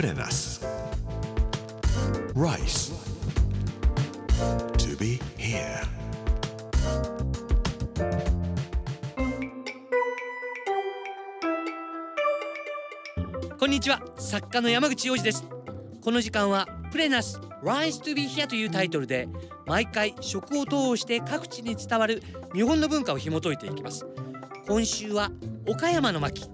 Put in us. Rice. To be here. こんにちは作家の山口洋二ですこの時間はプレナス Rise to be here というタイトルで毎回食を通して各地に伝わる日本の文化を紐解いていきます今週は岡山の巻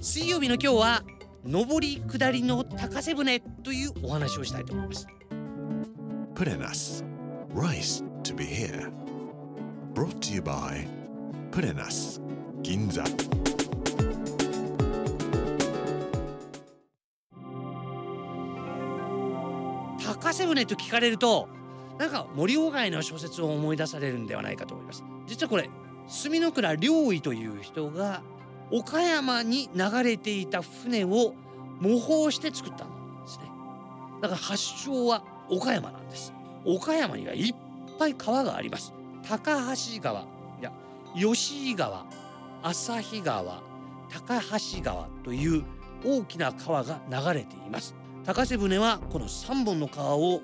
水曜日の今日は上り下りの高瀬船というお話をしたいと思います. Rice to be here. Brought to you by us. Ginza. 高瀬船と聞かれるとなんか森鴎外の小説を思い出されるんではないかと思います実はこれ墨の倉良医という人が岡山に流れていた船を模倣して作ったんですね。だから発祥は岡山なんです。岡山にはいっぱい川があります。高橋川いや吉井川旭川高橋川という大きな川が流れています。高瀬船はこの3本の川を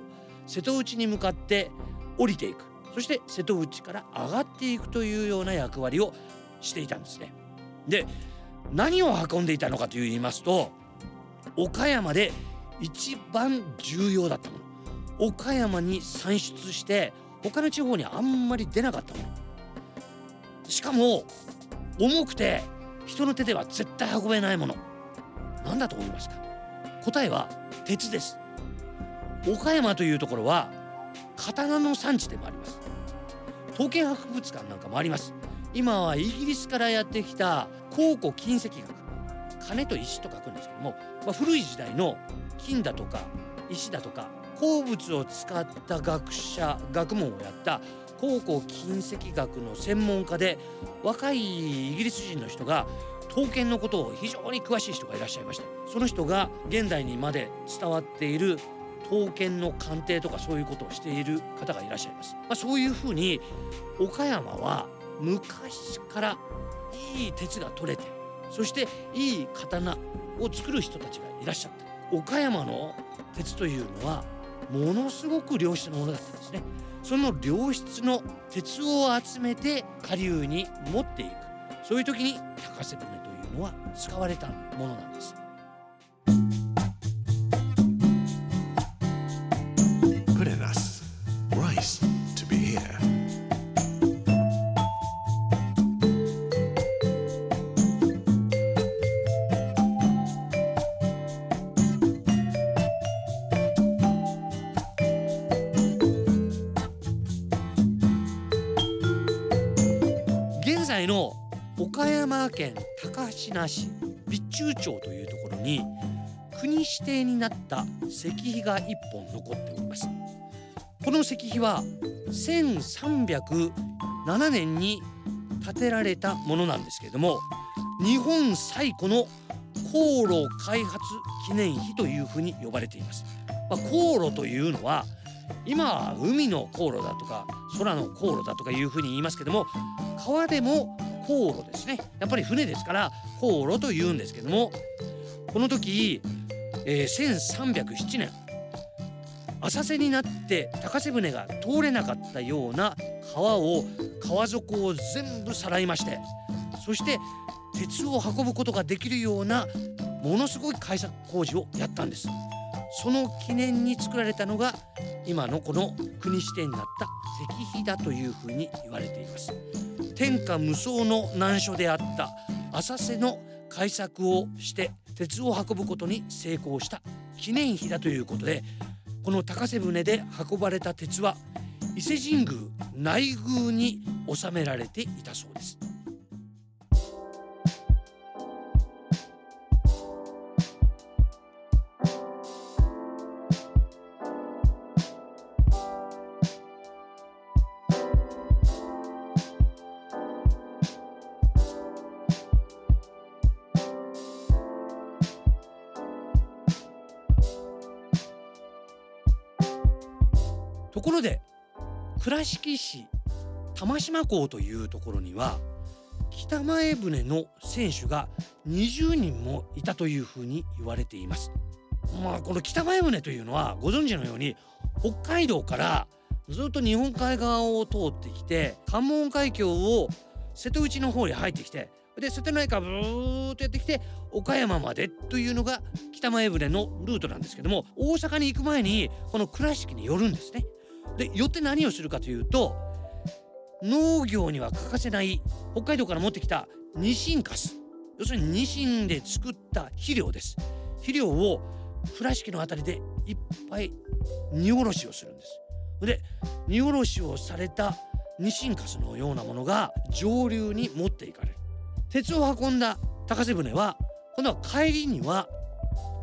瀬戸内に向かって降りていく。そして瀬戸内から上がっていくというような役割をしていたんですね。で何を運んでいたのかと言いますと岡山で一番重要だったもの。岡山に産出して他の地方にあんまり出なかったもの。しかも重くて人の手では絶対運べないもの。何だと思いますか？答えは鉄です。岡山というところは刀の産地でもあります。刀剣博物館なんかもあります。今はイギリスからやってきた考古金石学金と石と書くんですけども、まあ、古い時代の金だとか石だとか鉱物を使った学者学問をやった考古金石学の専門家で若いイギリス人の人が刀剣のことを非常に詳しい人がいらっしゃいましてその人が現代にまで伝わっている刀剣の鑑定とかそういうことをしている方がいらっしゃいます、まあ、そういうふうに岡山は昔からいい鉄が取れてそしていい刀を作る人たちがいらっしゃった岡山の鉄というのはものすごく良質なものだったんですね。その良質の鉄を集めて下流に持っていく。そういう時に高瀬船というのは使われたものなんです。在の岡山県高階市備中町というところに国指定になった石碑が一本残っております。この石碑は1307年に建てられたものなんですけれども日本最古の航路開発記念碑というふうに呼ばれています、まあ、航路というのは今は海の航路だとか空の航路だとかいうふうに言いますけども川でも航路ですね。やっぱり船ですから航路と言うんですけどもこの時、えー1307年浅瀬になって高瀬船が通れなかったような川を川底を全部さらいましてそして鉄を運ぶことができるようなものすごい開削工事をやったんです。その記念に作られたのが今のこの国指定になった石碑だというふうに言われています。天下無双の難所であった浅瀬の開削をして鉄を運ぶことに成功した記念碑だということでこの高瀬船で運ばれた鉄は伊勢神宮内宮に収められていたそうです。ところで倉敷市玉島港というところには北前船の選手が20人もいたというふうに言われていますまあこの北前船というのはご存知のように北海道からずっと日本海側を通ってきて関門海峡を瀬戸内の方に入ってきてで瀬戸内海ブーッとやってきて岡山までというのが北前船のルートなんですけども大阪に行く前にこの倉敷に寄るんですね。で寄って何をするかというと農業には欠かせない北海道から持ってきたニシンカス。要するにニシンで作った肥料です。肥料を倉敷のあたりでいっぱい荷下ろしをするんです。で荷下ろしをされたニシンカスのようなものが上流に持っていかれる。鉄を運んだ高瀬船は今度は帰りには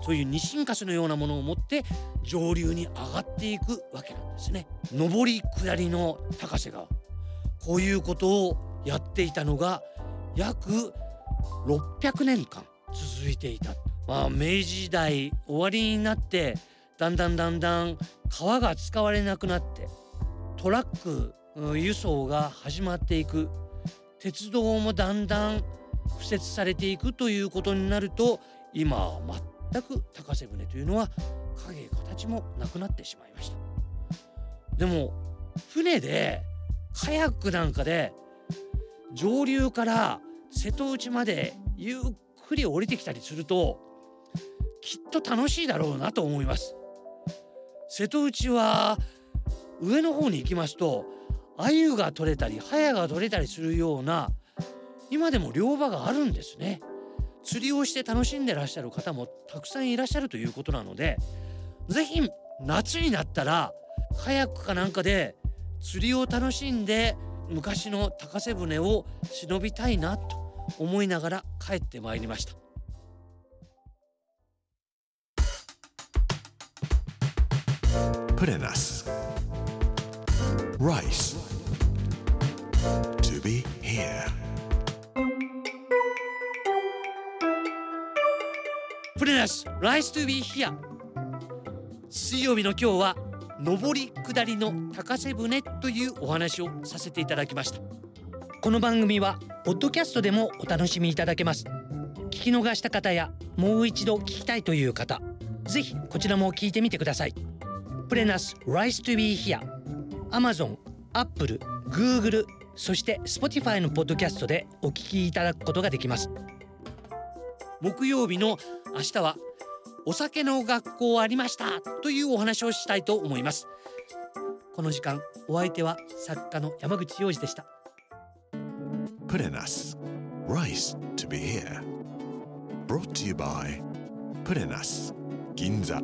そういうニシンカスのようなものを持って上流に上がっていくわけなんですね。上り下りの高瀬川。こういうことをやっていたのが約600年間続いていた、まあ、明治時代終わりになってだんだんだんだん川が使われなくなってトラック輸送が始まっていく。鉄道もだんだん敷設されていくということになると今は全く高瀬船というのは影形もなくなってしまいました。でも船でカヤックなんかで上流から瀬戸内までゆっくり降りてきたりするときっと楽しいだろうなと思います。瀬戸内は上の方に行きますと鮎が取れたりハヤが取れたりするような今でも漁場があるんですね。釣りをして楽しんでらっしゃる方もたくさんいらっしゃるということなので是非夏になったらカヤックかなんかで釣りを楽しんで昔の高瀬船を忍びたいなと思いながら帰ってまいりました Put in us. Rice. To be here. プレナス Rise to be here. 水曜日の今日は上り下りの高瀬船というお話をさせていただきました。この番組はポッドキャストでもお楽しみいただけます。聞き逃した方やもう一度聞きたいという方ぜひこちらも聞いてみてください。プレナス Rise to be here. Amazon、Apple、Google そして Spotify のポッドキャストでお聞きいただくことができます。木曜日の明日はお酒の学校ありましたというお話をしたいと思いますこの時間お相手は作家の山口洋二でした Put in us. Rice to be here. Brought to you by Put in us. Ginza.